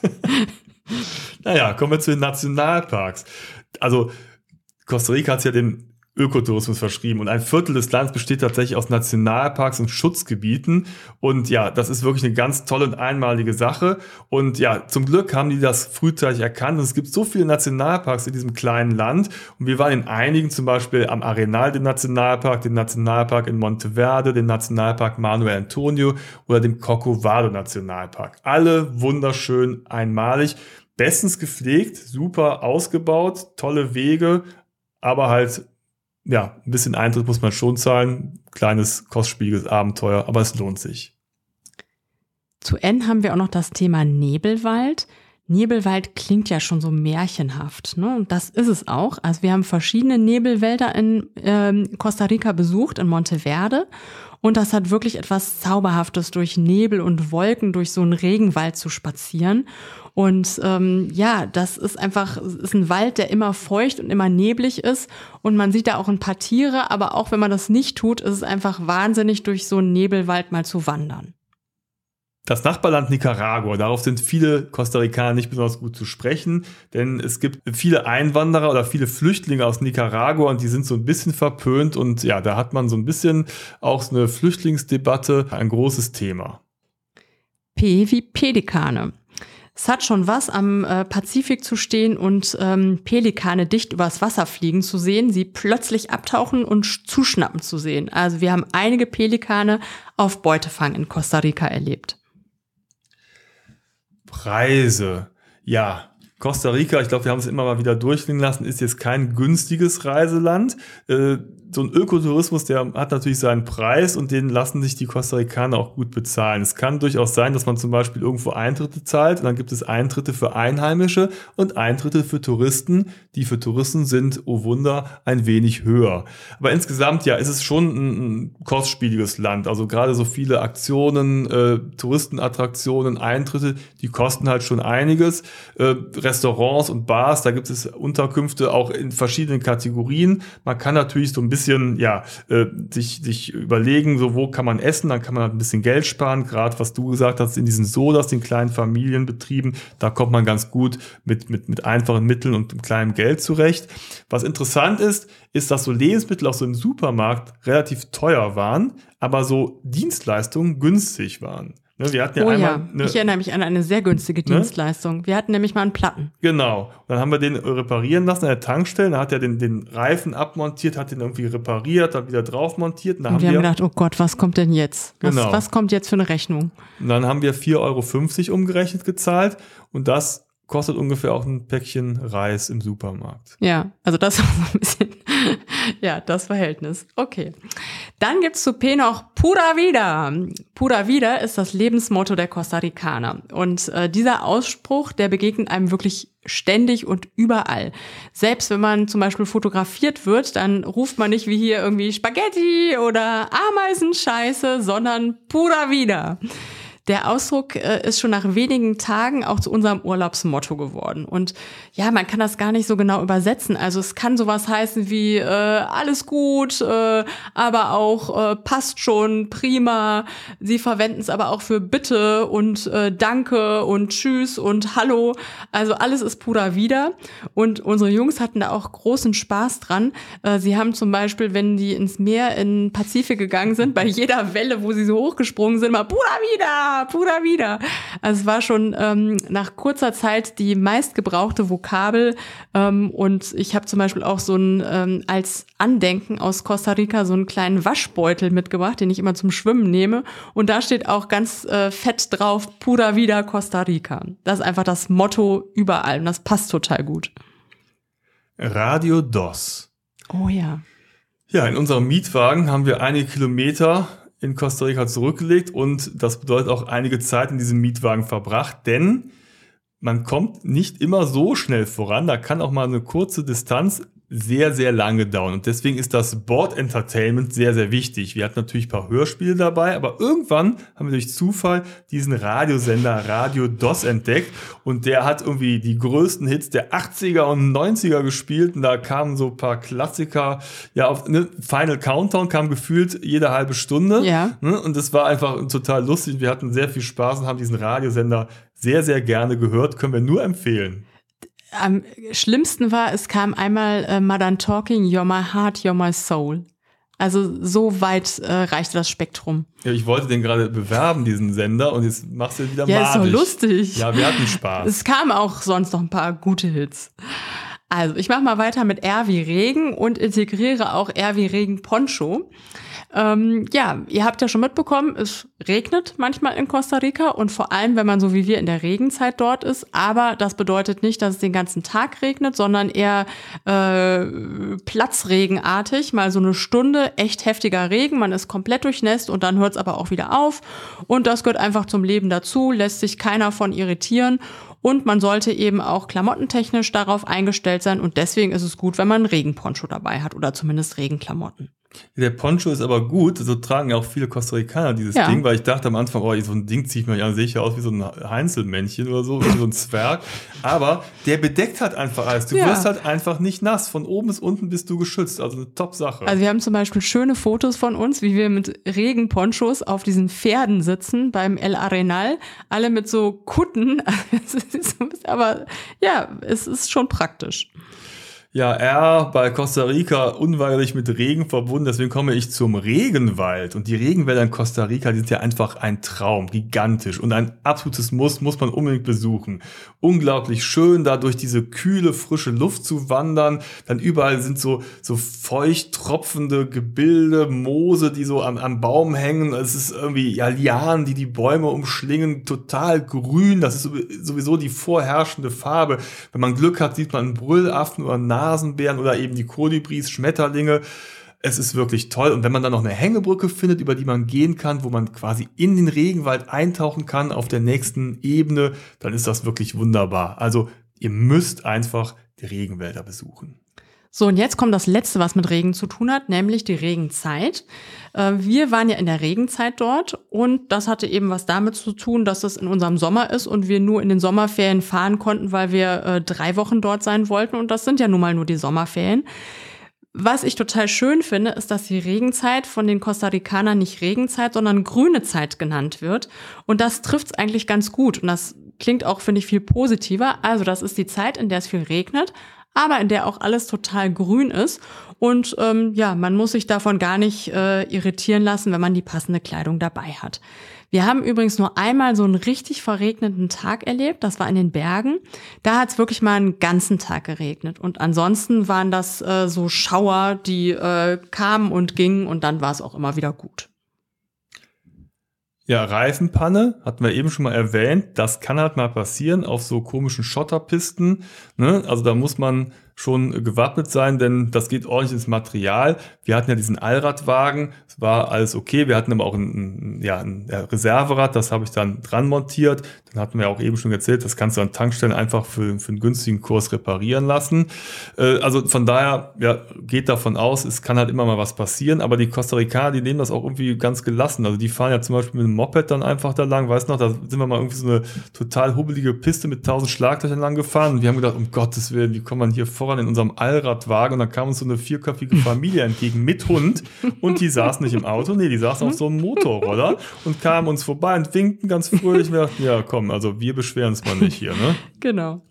naja, kommen wir zu den Nationalparks. Also, Costa Rica hat ja den Ökotourismus verschrieben. Und ein Viertel des Landes besteht tatsächlich aus Nationalparks und Schutzgebieten. Und ja, das ist wirklich eine ganz tolle und einmalige Sache. Und ja, zum Glück haben die das frühzeitig erkannt. Und es gibt so viele Nationalparks in diesem kleinen Land. Und wir waren in einigen, zum Beispiel am Arenal, den Nationalpark, den Nationalpark in Monteverde, den Nationalpark Manuel Antonio oder dem Corcovado Nationalpark. Alle wunderschön einmalig bestens gepflegt, super ausgebaut, tolle Wege, aber halt ja, ein bisschen Eintritt muss man schon zahlen. Kleines, kostspieliges Abenteuer, aber es lohnt sich. Zu N haben wir auch noch das Thema Nebelwald. Nebelwald klingt ja schon so märchenhaft, ne? Und das ist es auch. Also wir haben verschiedene Nebelwälder in ähm, Costa Rica besucht, in Monteverde. Und das hat wirklich etwas Zauberhaftes, durch Nebel und Wolken durch so einen Regenwald zu spazieren. Und ähm, ja, das ist einfach, ist ein Wald, der immer feucht und immer neblig ist. Und man sieht da auch ein paar Tiere, aber auch wenn man das nicht tut, ist es einfach wahnsinnig, durch so einen Nebelwald mal zu wandern. Das Nachbarland Nicaragua, darauf sind viele Costa Ricaner nicht besonders gut zu sprechen, denn es gibt viele Einwanderer oder viele Flüchtlinge aus Nicaragua und die sind so ein bisschen verpönt und ja, da hat man so ein bisschen auch so eine Flüchtlingsdebatte, ein großes Thema. P wie Pelikane. Es hat schon was, am äh, Pazifik zu stehen und ähm, Pelikane dicht übers Wasser fliegen zu sehen, sie plötzlich abtauchen und zuschnappen zu sehen. Also wir haben einige Pelikane auf Beutefang in Costa Rica erlebt. Preise. Ja, Costa Rica, ich glaube, wir haben es immer mal wieder durchklingen lassen, ist jetzt kein günstiges Reiseland. Äh, so ein Ökotourismus, der hat natürlich seinen Preis und den lassen sich die Costa Ricaner auch gut bezahlen. Es kann durchaus sein, dass man zum Beispiel irgendwo Eintritte zahlt und dann gibt es Eintritte für Einheimische und Eintritte für Touristen, die für Touristen sind, oh Wunder, ein wenig höher. Aber insgesamt, ja, ist es schon ein, kostspieliges Land. Also gerade so viele Aktionen, äh, Touristenattraktionen, Eintritte, die kosten halt schon einiges. Äh, Restaurants und Bars, da gibt es Unterkünfte auch in verschiedenen Kategorien. Man kann natürlich so ein bisschen bisschen, ja, äh, sich, sich überlegen, so wo kann man essen, dann kann man halt ein bisschen Geld sparen. Gerade was du gesagt hast, in diesen Sodas, den kleinen Familienbetrieben, da kommt man ganz gut mit, mit, mit einfachen Mitteln und kleinem Geld zurecht. Was interessant ist, ist, dass so Lebensmittel auch so im Supermarkt relativ teuer waren, aber so Dienstleistungen günstig waren. Ne, wir hatten ja oh einmal ja, eine, ich erinnere mich an eine sehr günstige ne? Dienstleistung. Wir hatten nämlich mal einen Platten. Genau. Und dann haben wir den reparieren lassen an der Tankstelle. Da hat er den, den Reifen abmontiert, hat den irgendwie repariert, hat wieder drauf montiert. Und, und haben wir haben gedacht, oh Gott, was kommt denn jetzt? Was, genau. was kommt jetzt für eine Rechnung? Und dann haben wir 4,50 Euro umgerechnet gezahlt. Und das kostet ungefähr auch ein Päckchen Reis im Supermarkt. Ja, also das war so ein bisschen, ja, das Verhältnis. Okay. Dann gibt's zu P noch Pura Vida. Pura Vida ist das Lebensmotto der Costa Ricaner. Und äh, dieser Ausspruch, der begegnet einem wirklich ständig und überall. Selbst wenn man zum Beispiel fotografiert wird, dann ruft man nicht wie hier irgendwie Spaghetti oder Ameisenscheiße, sondern Pura Vida. Der Ausdruck äh, ist schon nach wenigen Tagen auch zu unserem Urlaubsmotto geworden. Und ja, man kann das gar nicht so genau übersetzen. Also es kann sowas heißen wie äh, alles gut, äh, aber auch äh, passt schon, prima. Sie verwenden es aber auch für bitte und äh, danke und tschüss und hallo. Also alles ist purer wieder. Und unsere Jungs hatten da auch großen Spaß dran. Äh, sie haben zum Beispiel, wenn die ins Meer in Pazifik gegangen sind, bei jeder Welle, wo sie so hochgesprungen sind, mal purer wieder pura vida. Also es war schon ähm, nach kurzer Zeit die meistgebrauchte Vokabel. Ähm, und ich habe zum Beispiel auch so ein ähm, als Andenken aus Costa Rica so einen kleinen Waschbeutel mitgebracht, den ich immer zum Schwimmen nehme. Und da steht auch ganz äh, fett drauf, pura vida Costa Rica. Das ist einfach das Motto überall und das passt total gut. Radio DOS. Oh ja. Ja, in unserem Mietwagen haben wir einige Kilometer in Costa Rica zurückgelegt und das bedeutet auch einige Zeit in diesem Mietwagen verbracht, denn man kommt nicht immer so schnell voran. Da kann auch mal eine kurze Distanz sehr, sehr lange dauern. Und deswegen ist das Board Entertainment sehr, sehr wichtig. Wir hatten natürlich ein paar Hörspiele dabei, aber irgendwann haben wir durch Zufall diesen Radiosender Radio DOS entdeckt und der hat irgendwie die größten Hits der 80er und 90er gespielt und da kamen so ein paar Klassiker. Ja, auf ne, Final Countdown kam gefühlt jede halbe Stunde. Ja. Ne, und das war einfach total lustig. Wir hatten sehr viel Spaß und haben diesen Radiosender sehr, sehr gerne gehört. Können wir nur empfehlen am schlimmsten war, es kam einmal äh, Modern Talking, You're My Heart, You're My Soul. Also so weit äh, reichte das Spektrum. Ja, ich wollte den gerade bewerben, diesen Sender, und jetzt machst du wieder Ja, madig. ist doch lustig. Ja, wir hatten Spaß. Es kamen auch sonst noch ein paar gute Hits. Also, ich mache mal weiter mit R wie Regen und integriere auch R wie Regen Poncho. Ähm, ja, ihr habt ja schon mitbekommen, es regnet manchmal in Costa Rica und vor allem, wenn man so wie wir in der Regenzeit dort ist. Aber das bedeutet nicht, dass es den ganzen Tag regnet, sondern eher äh, platzregenartig, mal so eine Stunde echt heftiger Regen. Man ist komplett durchnässt und dann hört es aber auch wieder auf. Und das gehört einfach zum Leben dazu, lässt sich keiner von irritieren. Und man sollte eben auch klamottentechnisch darauf eingestellt sein. Und deswegen ist es gut, wenn man einen Regenponcho dabei hat oder zumindest Regenklamotten. Der Poncho ist aber gut, so tragen ja auch viele Costa Ricaner dieses ja. Ding, weil ich dachte am Anfang, oh, so ein Ding ziehe ich mir an, sehe ich ja aus wie so ein Heinzelmännchen oder so, wie so ein Zwerg. Aber der bedeckt halt einfach alles. Du ja. wirst halt einfach nicht nass. Von oben bis unten bist du geschützt. Also eine Top-Sache. Also wir haben zum Beispiel schöne Fotos von uns, wie wir mit Regenponchos auf diesen Pferden sitzen beim El Arenal. Alle mit so Kutten. aber ja, es ist schon praktisch. Ja, R bei Costa Rica unweigerlich mit Regen verbunden, deswegen komme ich zum Regenwald. Und die Regenwälder in Costa Rica, die sind ja einfach ein Traum, gigantisch und ein absolutes Muss, muss man unbedingt besuchen. Unglaublich schön, da durch diese kühle, frische Luft zu wandern. Dann überall sind so, so feucht tropfende Gebilde, Moose, die so am, am Baum hängen. Es ist irgendwie, ja, Lianen, die die Bäume umschlingen, total grün. Das ist sowieso die vorherrschende Farbe. Wenn man Glück hat, sieht man einen Brüllaffen oder einen Nasenbären oder eben die Kolibris, Schmetterlinge. Es ist wirklich toll. Und wenn man dann noch eine Hängebrücke findet, über die man gehen kann, wo man quasi in den Regenwald eintauchen kann auf der nächsten Ebene, dann ist das wirklich wunderbar. Also ihr müsst einfach die Regenwälder besuchen. So, und jetzt kommt das Letzte, was mit Regen zu tun hat, nämlich die Regenzeit. Äh, wir waren ja in der Regenzeit dort und das hatte eben was damit zu tun, dass es in unserem Sommer ist und wir nur in den Sommerferien fahren konnten, weil wir äh, drei Wochen dort sein wollten und das sind ja nun mal nur die Sommerferien. Was ich total schön finde, ist, dass die Regenzeit von den Costa Ricanern nicht Regenzeit, sondern grüne Zeit genannt wird. Und das trifft es eigentlich ganz gut. Und das klingt auch, finde ich, viel positiver. Also das ist die Zeit, in der es viel regnet, aber in der auch alles total grün ist. Und ähm, ja, man muss sich davon gar nicht äh, irritieren lassen, wenn man die passende Kleidung dabei hat. Wir haben übrigens nur einmal so einen richtig verregneten Tag erlebt. Das war in den Bergen. Da hat es wirklich mal einen ganzen Tag geregnet. Und ansonsten waren das äh, so Schauer, die äh, kamen und gingen und dann war es auch immer wieder gut. Ja, Reifenpanne hatten wir eben schon mal erwähnt. Das kann halt mal passieren auf so komischen Schotterpisten. Ne? Also da muss man schon gewappnet sein, denn das geht ordentlich ins Material. Wir hatten ja diesen Allradwagen, es war alles okay. Wir hatten aber auch ein, ja, ein Reserverad, das habe ich dann dran montiert. Dann hatten wir auch eben schon erzählt, das kannst du an Tankstellen einfach für, für einen günstigen Kurs reparieren lassen. Äh, also von daher, ja, geht davon aus, es kann halt immer mal was passieren, aber die Costa Ricaner, die nehmen das auch irgendwie ganz gelassen. Also die fahren ja zum Beispiel mit einem Moped dann einfach da lang, weißt noch, da sind wir mal irgendwie so eine total hubbelige Piste mit tausend Schlaglöchern lang gefahren und wir haben gedacht, um Gottes Willen, wie kommt man hier voran in unserem Allradwagen? Und dann kam uns so eine vierköpfige Familie entgegen mit Hund und die saßen nicht im Auto, nee, die saßen auf so einem Motorroller und kamen uns vorbei und winkten ganz fröhlich. Wir dachten, ja, komm, also wir beschweren uns mal nicht hier, ne? genau.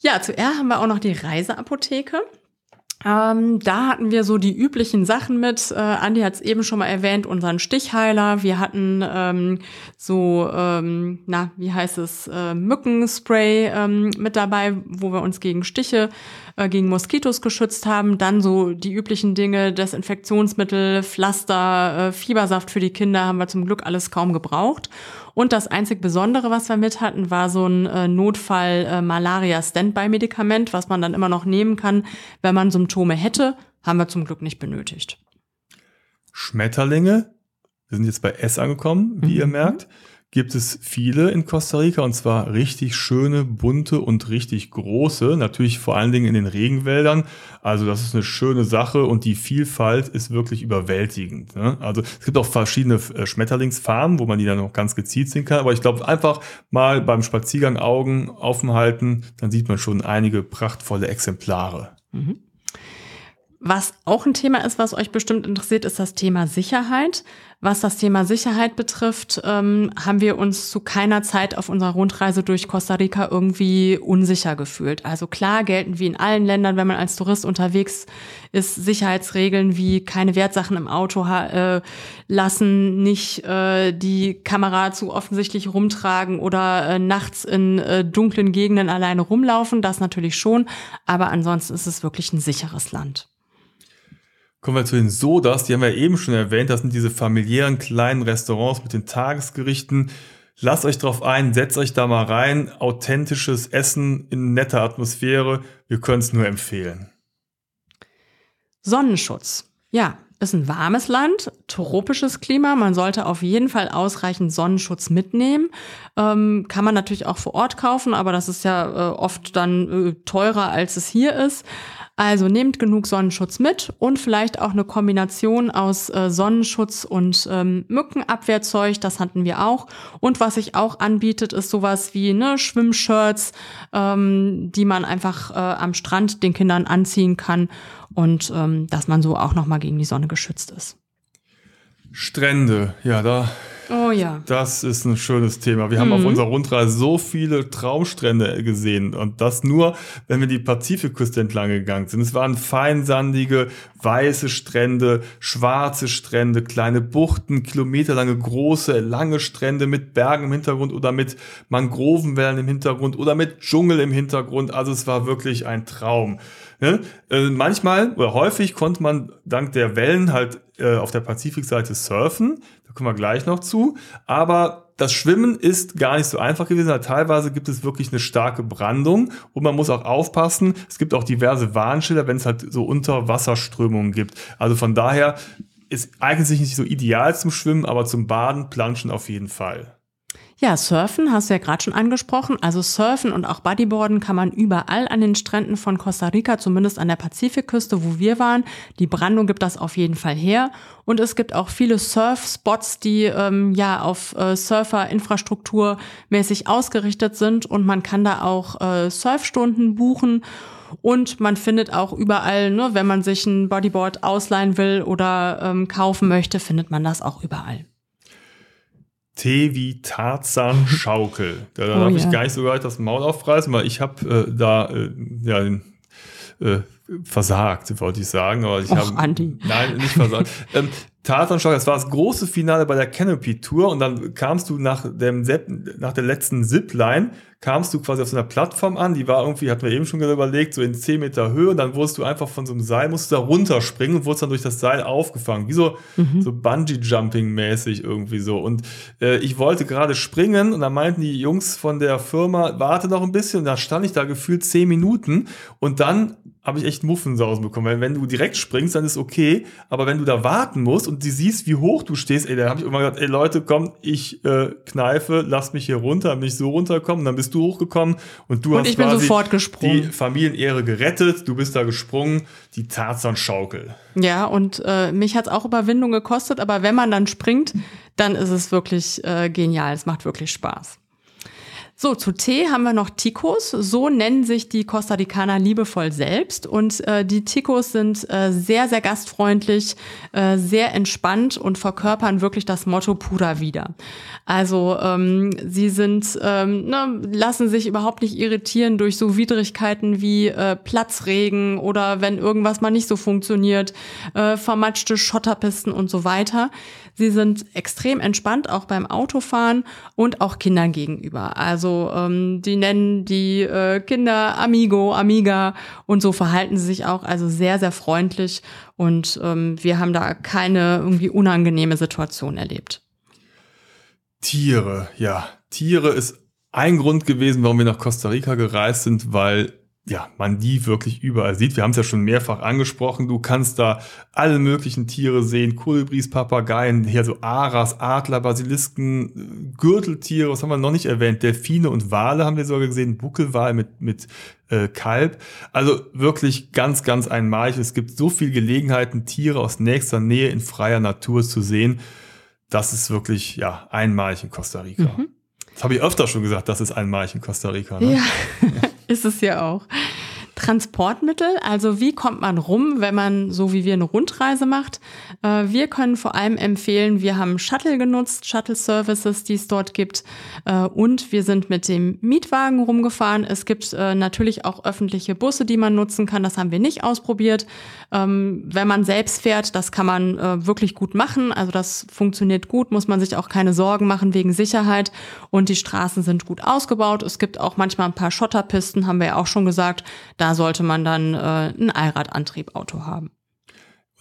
Ja, zuerst haben wir auch noch die Reiseapotheke. Ähm, da hatten wir so die üblichen Sachen mit. Äh, Andi hat es eben schon mal erwähnt, unseren Stichheiler. Wir hatten ähm, so, ähm, na, wie heißt es, äh, Mückenspray ähm, mit dabei, wo wir uns gegen Stiche, äh, gegen Moskitos geschützt haben. Dann so die üblichen Dinge, Desinfektionsmittel, Pflaster, äh, Fiebersaft für die Kinder haben wir zum Glück alles kaum gebraucht. Und das einzig Besondere, was wir mit hatten, war so ein äh, Notfall-Malaria-Standby-Medikament, was man dann immer noch nehmen kann, wenn man Symptome hätte. Haben wir zum Glück nicht benötigt. Schmetterlinge. Wir sind jetzt bei S angekommen, wie mhm. ihr merkt gibt es viele in Costa Rica und zwar richtig schöne, bunte und richtig große, natürlich vor allen Dingen in den Regenwäldern. Also das ist eine schöne Sache und die Vielfalt ist wirklich überwältigend. Ne? Also es gibt auch verschiedene äh, Schmetterlingsfarmen, wo man die dann noch ganz gezielt sehen kann, aber ich glaube einfach mal beim Spaziergang Augen offen halten, dann sieht man schon einige prachtvolle Exemplare. Mhm. Was auch ein Thema ist, was euch bestimmt interessiert, ist das Thema Sicherheit. Was das Thema Sicherheit betrifft, ähm, haben wir uns zu keiner Zeit auf unserer Rundreise durch Costa Rica irgendwie unsicher gefühlt. Also klar gelten wie in allen Ländern, wenn man als Tourist unterwegs ist, Sicherheitsregeln wie keine Wertsachen im Auto äh, lassen, nicht äh, die Kamera zu offensichtlich rumtragen oder äh, nachts in äh, dunklen Gegenden alleine rumlaufen. Das natürlich schon, aber ansonsten ist es wirklich ein sicheres Land. Kommen wir zu den Sodas, die haben wir eben schon erwähnt. Das sind diese familiären kleinen Restaurants mit den Tagesgerichten. Lasst euch drauf ein, setzt euch da mal rein. Authentisches Essen in netter Atmosphäre. Wir können es nur empfehlen. Sonnenschutz. Ja, ist ein warmes Land, tropisches Klima. Man sollte auf jeden Fall ausreichend Sonnenschutz mitnehmen. Ähm, kann man natürlich auch vor Ort kaufen, aber das ist ja äh, oft dann äh, teurer, als es hier ist. Also nehmt genug Sonnenschutz mit und vielleicht auch eine Kombination aus äh, Sonnenschutz und ähm, Mückenabwehrzeug, das hatten wir auch. Und was sich auch anbietet, ist sowas wie ne, Schwimmshirts, ähm, die man einfach äh, am Strand den Kindern anziehen kann und ähm, dass man so auch nochmal gegen die Sonne geschützt ist. Strände, ja, da Oh ja. Das ist ein schönes Thema. Wir haben auf mhm. unserer Rundreise so viele Traumstrände gesehen und das nur, wenn wir die Pazifikküste entlang gegangen sind. Es waren feinsandige, weiße Strände, schwarze Strände, kleine Buchten, kilometerlange große, lange Strände mit Bergen im Hintergrund oder mit Mangrovenwellen im Hintergrund oder mit Dschungel im Hintergrund. Also es war wirklich ein Traum. Ne? Äh, manchmal oder häufig konnte man dank der Wellen halt äh, auf der Pazifikseite surfen. Da kommen wir gleich noch zu. Aber das Schwimmen ist gar nicht so einfach gewesen. Teilweise gibt es wirklich eine starke Brandung und man muss auch aufpassen. Es gibt auch diverse Warnschilder, wenn es halt so Unterwasserströmungen gibt. Also von daher, es eignet sich nicht so ideal zum Schwimmen, aber zum Baden, Planschen auf jeden Fall. Ja, Surfen hast du ja gerade schon angesprochen. Also Surfen und auch Bodyboarden kann man überall an den Stränden von Costa Rica, zumindest an der Pazifikküste, wo wir waren. Die Brandung gibt das auf jeden Fall her. Und es gibt auch viele Surfspots, die ähm, ja auf äh, Surfer-Infrastruktur mäßig ausgerichtet sind. Und man kann da auch äh, Surfstunden buchen. Und man findet auch überall, ne, wenn man sich ein Bodyboard ausleihen will oder ähm, kaufen möchte, findet man das auch überall. Tee wie Tarzan Schaukel. Da oh, darf ja. ich gar nicht so weit das Maul aufreißen, weil ich habe äh, da äh, ja den äh, versagt, wollte ich sagen. Aber ich habe nein, nicht versagt. ähm, Tarzan-Schock, das war das große Finale bei der Canopy Tour und dann kamst du nach dem nach der letzten Zipline, kamst du quasi auf so einer Plattform an, die war irgendwie, hatten wir eben schon überlegt, so in 10 Meter Höhe und dann wurdest du einfach von so einem Seil, musst du da runterspringen und wurdest dann durch das Seil aufgefangen, wie so, mhm. so Bungee-Jumping-mäßig irgendwie so. Und äh, ich wollte gerade springen und dann meinten die Jungs von der Firma, warte noch ein bisschen und da stand ich da gefühlt 10 Minuten und dann habe ich echt Muffensausen bekommen, weil wenn du direkt springst, dann ist okay, aber wenn du da warten musst und die siehst, wie hoch du stehst, ey, da habe ich immer gesagt, ey Leute, komm, ich äh, kneife, lass mich hier runter, nicht so runterkommen, dann bist du hochgekommen und du und hast ich bin sofort gesprungen. die Familienehre gerettet, du bist da gesprungen, die Tarzan-Schaukel. Ja, und äh, mich hat's auch Überwindung gekostet, aber wenn man dann springt, dann ist es wirklich äh, genial, es macht wirklich Spaß. So, zu Tee haben wir noch Ticos. So nennen sich die Costa Ricaner liebevoll selbst. Und äh, die Ticos sind äh, sehr, sehr gastfreundlich, äh, sehr entspannt und verkörpern wirklich das Motto Pura wieder. Also ähm, sie sind, ähm, ne, lassen sich überhaupt nicht irritieren durch so Widrigkeiten wie äh, Platzregen oder wenn irgendwas mal nicht so funktioniert, äh, vermatschte Schotterpisten und so weiter. Sie sind extrem entspannt, auch beim Autofahren und auch Kindern gegenüber. Also ähm, die nennen die äh, Kinder Amigo, Amiga und so verhalten sie sich auch. Also sehr, sehr freundlich und ähm, wir haben da keine irgendwie unangenehme Situation erlebt. Tiere, ja. Tiere ist ein Grund gewesen, warum wir nach Costa Rica gereist sind, weil ja, man die wirklich überall sieht. Wir haben es ja schon mehrfach angesprochen. Du kannst da alle möglichen Tiere sehen. Kolibris, Papageien, hier so Aras, Adler, Basilisken, Gürteltiere, was haben wir noch nicht erwähnt? Delfine und Wale haben wir sogar gesehen. Buckelwal mit, mit äh, Kalb. Also wirklich ganz, ganz einmalig. Es gibt so viele Gelegenheiten, Tiere aus nächster Nähe in freier Natur zu sehen. Das ist wirklich, ja, einmalig in Costa Rica. Mhm. Das habe ich öfter schon gesagt, das ist einmalig in Costa Rica. Ne? Ja. Ist es ja auch. Transportmittel, also wie kommt man rum, wenn man so wie wir eine Rundreise macht. Äh, wir können vor allem empfehlen, wir haben Shuttle genutzt, Shuttle-Services, die es dort gibt. Äh, und wir sind mit dem Mietwagen rumgefahren. Es gibt äh, natürlich auch öffentliche Busse, die man nutzen kann. Das haben wir nicht ausprobiert. Ähm, wenn man selbst fährt, das kann man wirklich gut machen. Also das funktioniert gut, muss man sich auch keine Sorgen machen wegen Sicherheit. Und die Straßen sind gut ausgebaut. Es gibt auch manchmal ein paar Schotterpisten, haben wir ja auch schon gesagt. Da da sollte man dann äh, ein Allradantriebauto haben.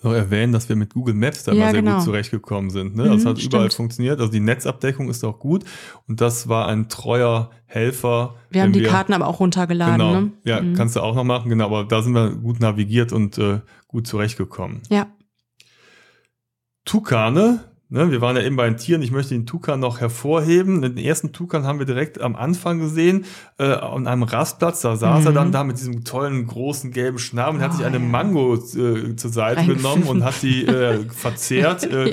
Noch erwähnen, dass wir mit Google Maps da ja, mal sehr genau. gut zurechtgekommen sind. Ne? Mhm, das hat stimmt. überall funktioniert. Also die Netzabdeckung ist auch gut. Und das war ein treuer Helfer. Wir haben die wir, Karten aber auch runtergeladen. Genau. Ne? Ja, mhm. kannst du auch noch machen. Genau, aber da sind wir gut navigiert und äh, gut zurechtgekommen. Ja. Tukane Ne, wir waren ja eben bei den Tieren. Ich möchte den Tukan noch hervorheben. Den ersten Tukan haben wir direkt am Anfang gesehen, äh, an einem Rastplatz. Da saß mhm. er dann da mit diesem tollen, großen, gelben Schnabel und oh, hat sich eine Mango äh, zur Seite genommen und hat die äh, verzehrt. Äh,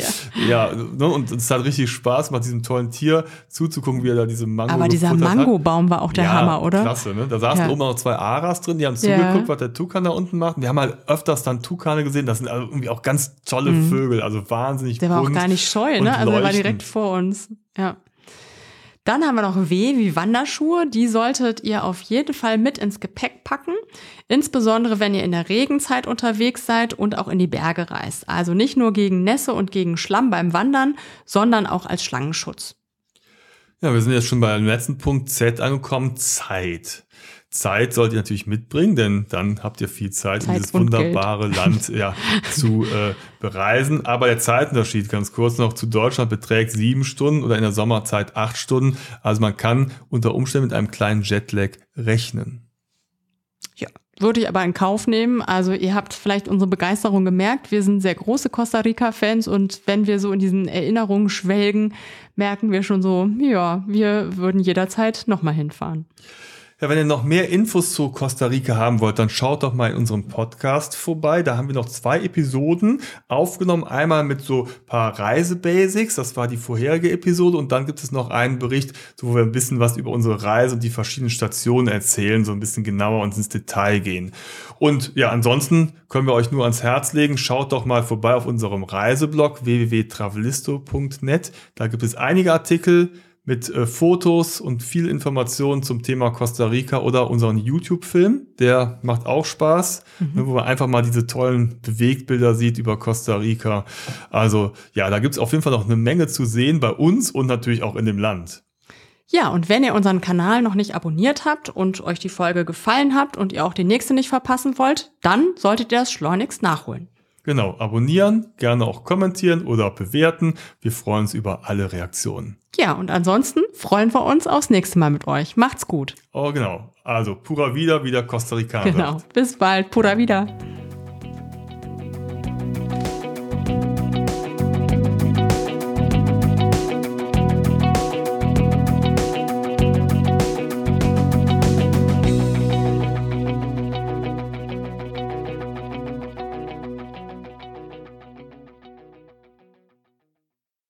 ja, ja ne, und es hat richtig Spaß gemacht, diesem tollen Tier zuzugucken, wie er da diese Mango Aber dieser Mangobaum war auch der ja, Hammer, oder? klasse. Ne? Da saßen ja. oben noch zwei Aras drin, die haben zugeguckt, was der Tukan da unten macht. wir haben halt öfters dann Tukane gesehen. Das sind also irgendwie auch ganz tolle mhm. Vögel, also wahnsinnig Der war bunt. auch gar nicht scheu, ne? Also er war direkt vor uns. Ja. Dann haben wir noch W wie Wanderschuhe. Die solltet ihr auf jeden Fall mit ins Gepäck packen. Insbesondere wenn ihr in der Regenzeit unterwegs seid und auch in die Berge reist. Also nicht nur gegen Nässe und gegen Schlamm beim Wandern, sondern auch als Schlangenschutz. Ja, wir sind jetzt schon beim letzten Punkt Z angekommen. Zeit. Zeit sollt ihr natürlich mitbringen, denn dann habt ihr viel Zeit, Zeit dieses wunderbare Geld. Land ja, zu äh, bereisen. Aber der Zeitunterschied, ganz kurz noch, zu Deutschland beträgt sieben Stunden oder in der Sommerzeit acht Stunden. Also man kann unter Umständen mit einem kleinen Jetlag rechnen. Ja, würde ich aber in Kauf nehmen. Also ihr habt vielleicht unsere Begeisterung gemerkt. Wir sind sehr große Costa Rica-Fans und wenn wir so in diesen Erinnerungen schwelgen, merken wir schon so, ja, wir würden jederzeit nochmal hinfahren. Ja, wenn ihr noch mehr Infos zu Costa Rica haben wollt, dann schaut doch mal in unserem Podcast vorbei. Da haben wir noch zwei Episoden aufgenommen. Einmal mit so paar Reisebasics, das war die vorherige Episode. Und dann gibt es noch einen Bericht, wo wir ein bisschen was über unsere Reise und die verschiedenen Stationen erzählen, so ein bisschen genauer und ins Detail gehen. Und ja, ansonsten können wir euch nur ans Herz legen. Schaut doch mal vorbei auf unserem Reiseblog www.travelisto.net. Da gibt es einige Artikel mit äh, Fotos und viel Informationen zum Thema Costa Rica oder unseren YouTube-Film. Der macht auch Spaß, mhm. ne, wo man einfach mal diese tollen Bewegtbilder sieht über Costa Rica. Also ja, da gibt's auf jeden Fall noch eine Menge zu sehen bei uns und natürlich auch in dem Land. Ja, und wenn ihr unseren Kanal noch nicht abonniert habt und euch die Folge gefallen habt und ihr auch die nächste nicht verpassen wollt, dann solltet ihr das schleunigst nachholen. Genau, abonnieren, gerne auch kommentieren oder bewerten. Wir freuen uns über alle Reaktionen. Ja, und ansonsten freuen wir uns aufs nächste Mal mit euch. Macht's gut. Oh, genau. Also, pura vida, wieder Costa Rica. Genau. Bis bald. Pura vida.